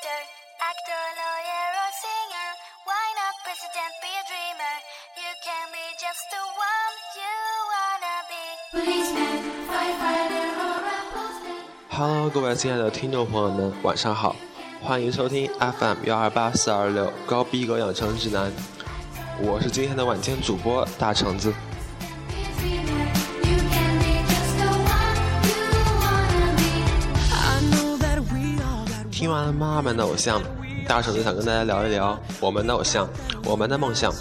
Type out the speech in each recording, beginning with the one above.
the actor hello 各位亲爱的听众朋友们，晚上好，欢迎收听 FM 幺二八四二六高逼格养成指南，我是今天的晚间主播大橙子。妈妈们的偶像，大橙子想跟大家聊一聊我们的偶像，我们的梦想。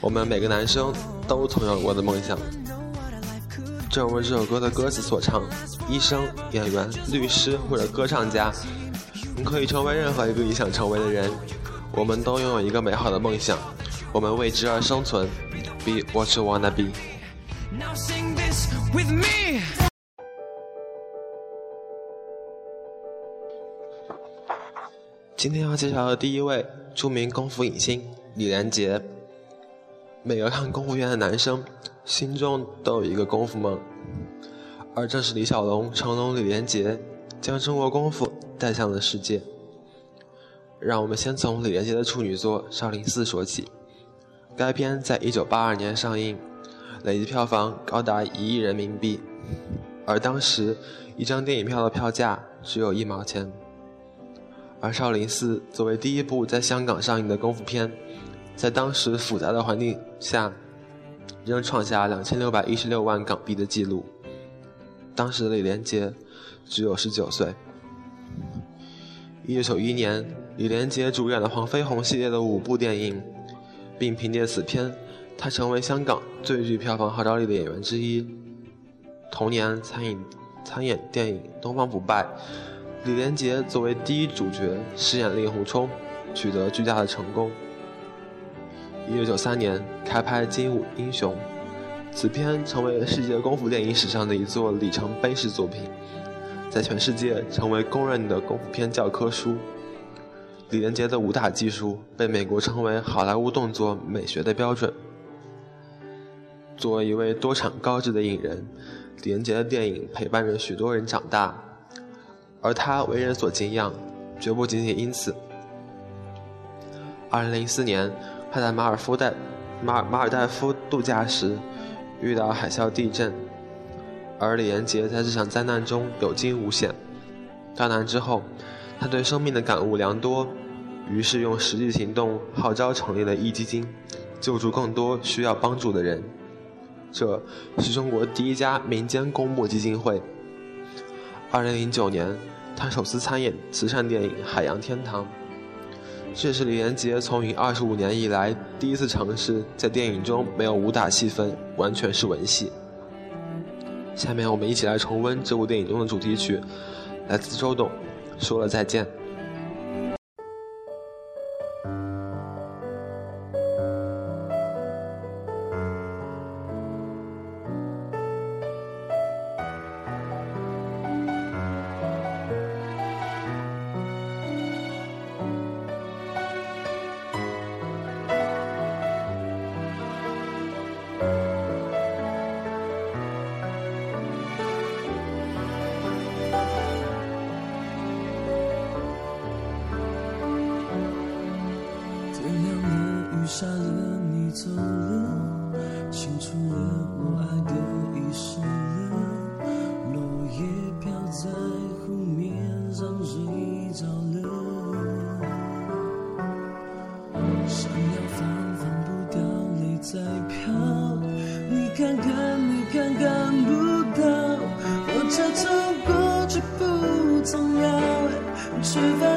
我们每个男生都曾有过的梦想。正如这首歌的歌词所唱，医生、演员、律师或者歌唱家，你可以成为任何一个你想成为的人。我们都拥有一个美好的梦想，我们为之而生存。Be what you wanna be。今天要介绍的第一位著名功夫影星李连杰。每个看功夫片的男生心中都有一个功夫梦，而正是李小龙、成龙、李连杰将中国功夫带向了世界。让我们先从李连杰的处女作《少林寺》说起。该片在一九八二年上映，累计票房高达一亿人民币，而当时一张电影票的票价只有一毛钱。而《少林寺》作为第一部在香港上映的功夫片，在当时复杂的环境下，仍创下两千六百一十六万港币的记录。当时的李连杰只有十九岁。一九九一年，李连杰主演了黄飞鸿系列的五部电影，并凭借此片，他成为香港最具票房号召力的演员之一。同年参演参演电影《东方不败》，李连杰作为第一主角饰演令狐冲，取得巨大的成功。一九九三年开拍《精武英雄》，此片成为了世界功夫电影史上的一座里程碑式作品，在全世界成为公认的功夫片教科书。李连杰的武打技术被美国称为好莱坞动作美学的标准。作为一位多产高质的影人，李连杰的电影陪伴着许多人长大，而他为人所敬仰，绝不仅仅因此。二零零四年，他在马尔夫代马尔马尔代夫度假时遇到海啸地震，而李连杰在这场灾难中有惊无险。大难之后，他对生命的感悟良多，于是用实际行动号召成立了壹基金，救助更多需要帮助的人。这是中国第一家民间公募基金会。二零零九年，他首次参演慈善电影《海洋天堂》，这是李连杰从影二十五年以来第一次尝试在电影中没有武打戏份，完全是文戏。下面我们一起来重温这部电影中的主题曲，来自周董，《说了再见》。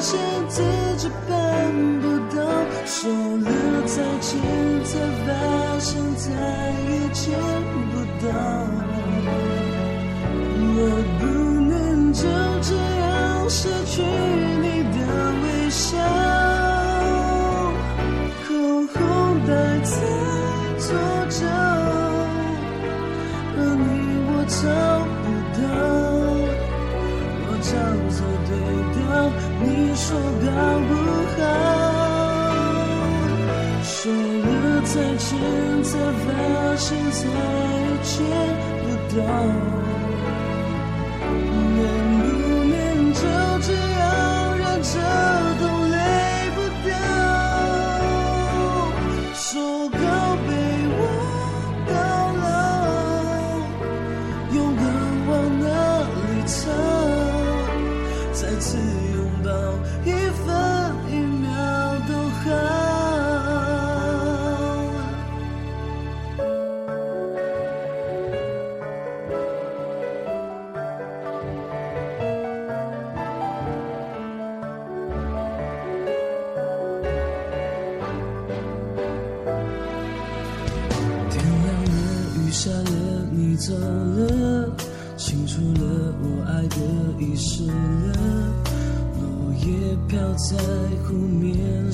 现自己办不到。说了再见，才发现再也见不到。说好不好说了再见才发现再也见不到能不能就这样忍着痛泪不掉说好陪我到老永恒往哪里找再次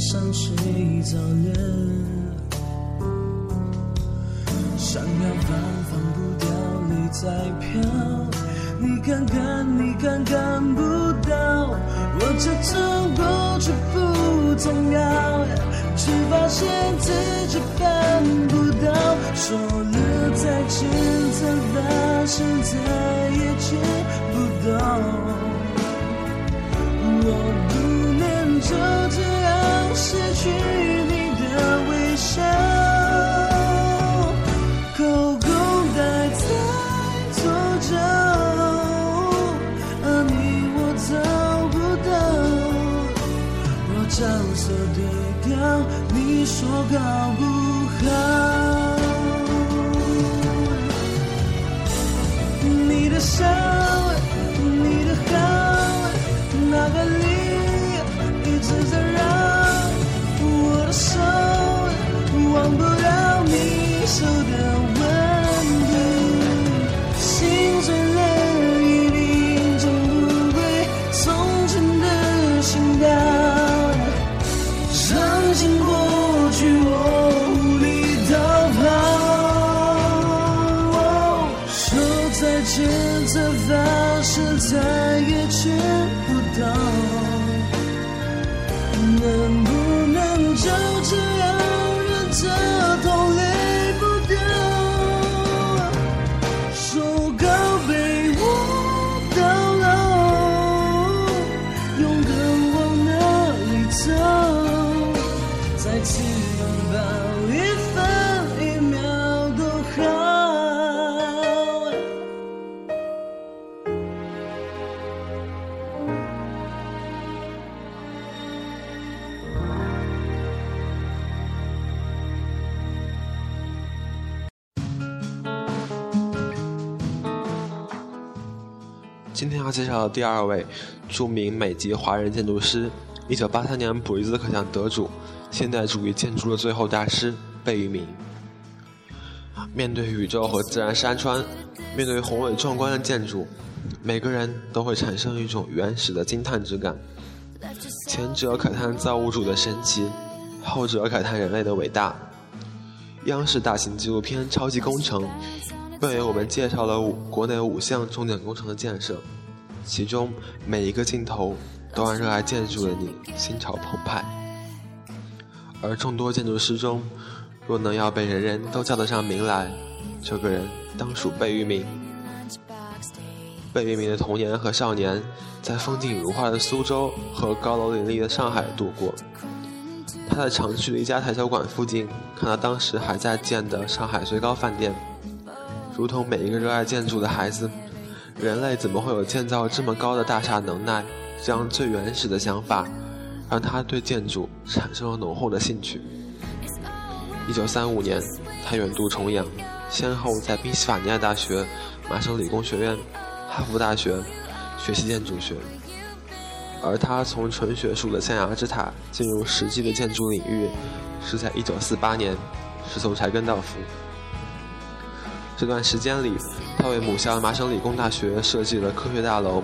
上睡着了，想要放放不掉，泪在飘。你看看，你看看不到，我这种过去不重要，却发现自己办不到。说了再见，才发现再也见不到。我不能就这失去今天要介绍的第二位著名美籍华人建筑师，一九八三年普利兹克奖得主，现代主义建筑的最后大师贝聿铭。面对宇宙和自然山川，面对宏伟壮观的建筑，每个人都会产生一种原始的惊叹之感。前者慨叹造物主的神奇，后者慨叹人类的伟大。央视大型纪录片《超级工程》为我们介绍了五国内五项重点工程的建设，其中每一个镜头都让热爱建筑的你心潮澎湃。而众多建筑师中，若能要被人人都叫得上名来，这个人当属贝聿铭。贝聿铭的童年和少年在风景如画的苏州和高楼林立的上海度过。他在常去的一家台球馆附近看到当时还在建的上海最高饭店。如同每一个热爱建筑的孩子，人类怎么会有建造这么高的大厦能耐？这样最原始的想法，让他对建筑产生了浓厚的兴趣。一九三五年，他远渡重洋，先后在宾夕法尼亚大学、麻省理工学院、哈佛大学学习建筑学。而他从纯学术的象牙之塔进入实际的建筑领域，是在一九四八年，是从柴根道夫。这段时间里，他为母校麻省理工大学设计了科学大楼，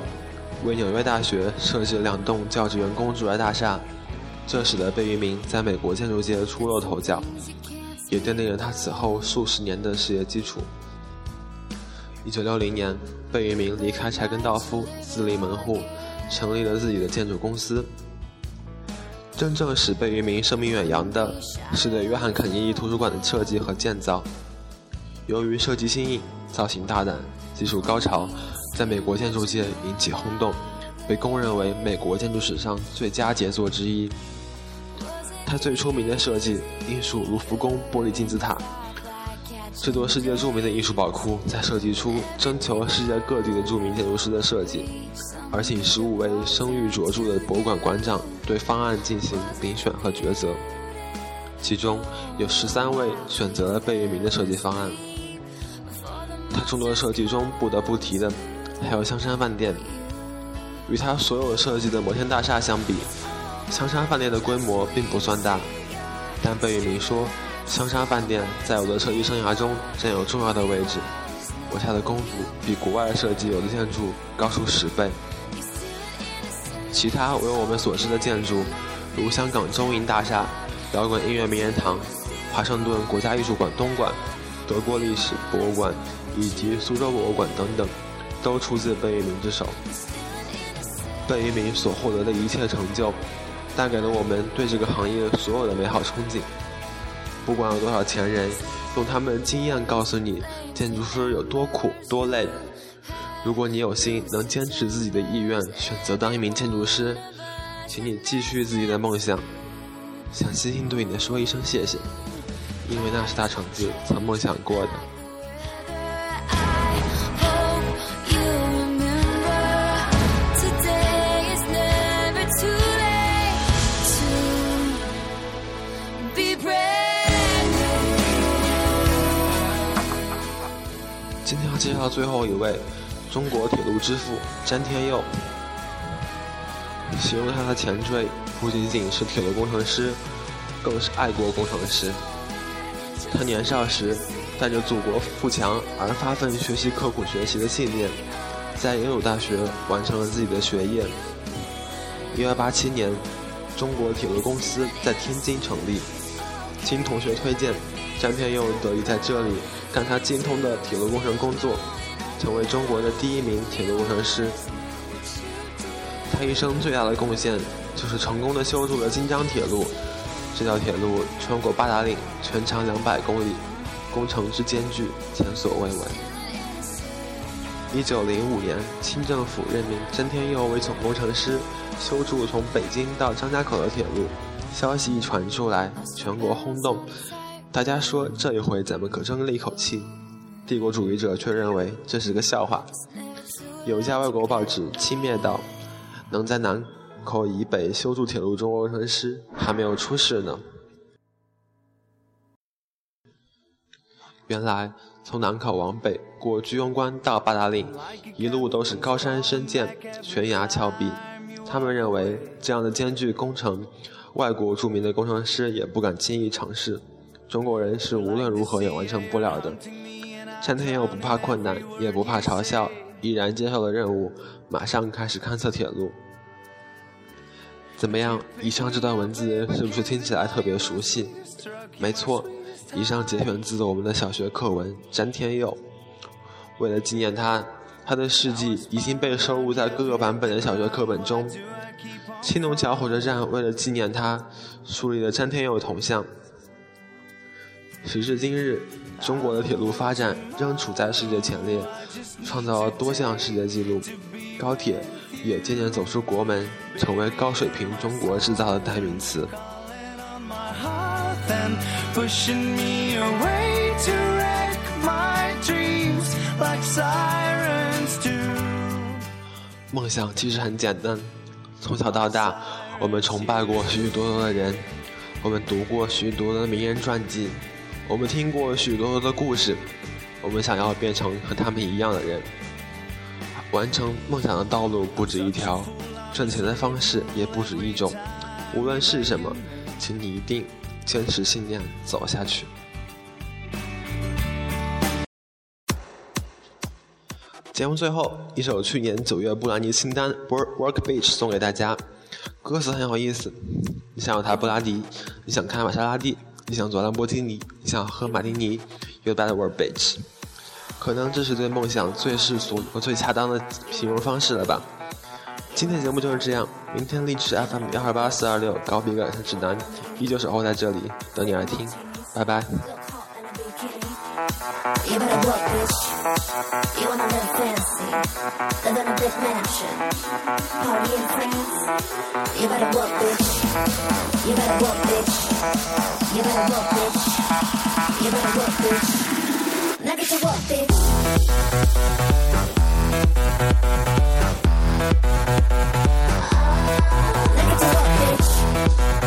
为纽约大学设计了两栋教职员工住宅大厦，这使得贝聿铭在美国建筑界出露头角，也奠定了他此后数十年的事业基础。一九六零年，贝聿铭离开柴根道夫，自立门户，成立了自己的建筑公司。真正使贝聿铭声名远扬的，是对约翰肯尼迪图书馆的设计和建造。由于设计新颖、造型大胆、技术高潮，在美国建筑界引起轰动，被公认为美国建筑史上最佳杰作之一。他最出名的设计应属卢浮宫玻璃金字塔。这座世界著名的艺术宝库在设计初征求了世界各地的著名建筑师的设计，而请十五位声誉卓著的博物馆馆长对方案进行遴选和抉择，其中有十三位选择了贝聿铭的设计方案。他众多设计中不得不提的还有香山饭店。与他所有设计的摩天大厦相比，香山饭店的规模并不算大，但贝聿铭说，香山饭店在我的设计生涯中占有重要的位置。我下的功夫比国外设计有的建筑高出十倍。其他为我们所知的建筑，如香港中银大厦、摇滚音乐名人堂、华盛顿国家艺术馆东馆、德国历史博物馆以及苏州博物馆等等，都出自贝聿铭之手。贝聿铭所获得的一切成就，带给了我们对这个行业所有的美好憧憬。不管有多少前人用他们的经验告诉你建筑师有多苦多累，如果你有心能坚持自己的意愿，选择当一名建筑师，请你继续自己的梦想。想星星对你说一声谢谢，因为那是大橙子曾梦想过的。Be brave 今天要介绍最后一位，中国铁路之父詹天佑。形容他的前缀不仅仅是铁路工程师，更是爱国工程师。他年少时带着祖国富强而发奋学习、刻苦学习的信念，在耶鲁大学完成了自己的学业。一八八七年，中国铁路公司在天津成立。经同学推荐，詹天佑得以在这里干他精通的铁路工程工作，成为中国的第一名铁路工程师。他一生最大的贡献就是成功的修筑了京张铁路。这条铁路穿过八达岭，全长两百公里，工程之艰巨前所未闻。一九零五年，清政府任命詹天佑为总工程师，修筑从北京到张家口的铁路。消息一传出来，全国轰动，大家说这一回咱们可争了一口气。帝国主义者却认为这是个笑话。有一家外国报纸轻蔑道：“能在南口以北修筑铁路中国工程师还没有出世呢。”原来从南口往北过居庸关到八达岭，一路都是高山深涧、悬崖峭壁。他们认为这样的艰巨工程，外国著名的工程师也不敢轻易尝试，中国人是无论如何也完成不了的。詹天佑不怕困难，也不怕嘲笑，毅然接受了任务，马上开始勘测铁路。怎么样？以上这段文字是不是听起来特别熟悉？没错，以上节选自我们的小学课文《詹天佑》。为了纪念他，他的事迹已经被收录在各个版本的小学课本中。青龙桥火车站为了纪念他，树立了詹天佑铜像。时至今日，中国的铁路发展仍处在世界前列，创造了多项世界纪录。高铁也渐渐走出国门，成为高水平中国制造的代名词。my heart and pushing me away to wreck my dreams like sirens do. 梦想其实很简单，从小到大，我们崇拜过许许多多的人，我们读过许许多多的名人传记，我们听过许许多多的故事，我们想要变成和他们一样的人。完成梦想的道路不止一条，赚钱的方式也不止一种。无论是什么，请你一定坚持信念走下去。节目最后一首去年九月布兰妮清单《Work Work Beach》送给大家，歌词很有意思。你想有台布拉迪，你想开玛莎拉蒂，你想坐兰博基尼，你想喝马丁尼，You better work beach。可能这是对梦想最世俗和最恰当的形容方式了吧。今天节目就是这样，明天荔枝 FM 幺二八四二六高比感指南依旧守候在这里等你来听，拜拜。You better work, bitch. You wanna live fancy, live in a big mansion, party in France. You better work, bitch. You better work, bitch. You better work, bitch. You better work, bitch. Now get to work, bitch. Now get to work, bitch.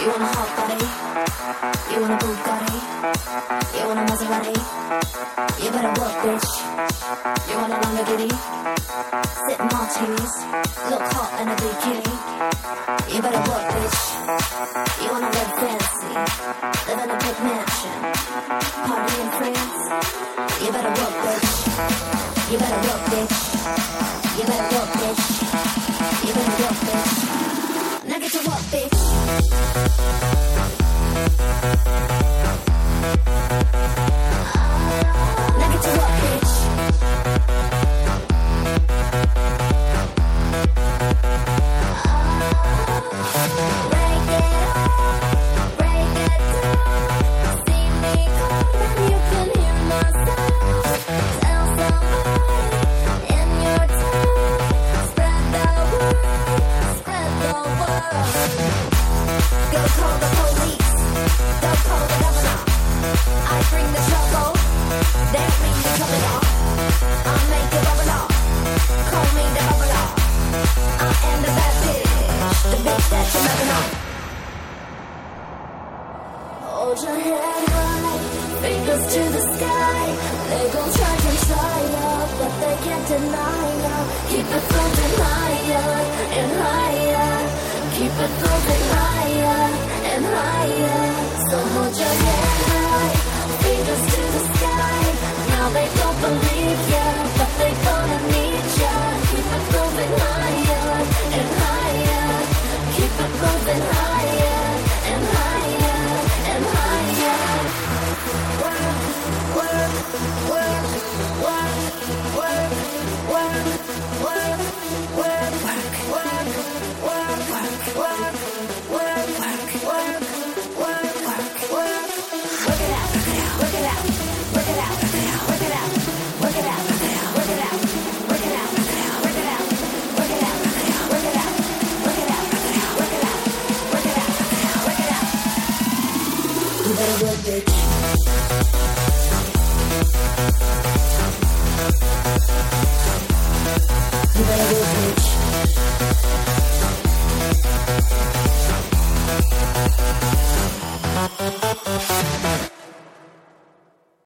You wanna hot body? You want a Bugatti? You want a Maserati? You better work, bitch. You want a Lamborghini? Sip martinis, look hot and a bikini. You better work, bitch. You want to live fancy, live in a big mansion, party in France. You better work, bitch. You better work, bitch. You better work. We're higher and higher. So hold your head high, fingers to the sky. Now, baby. work, work.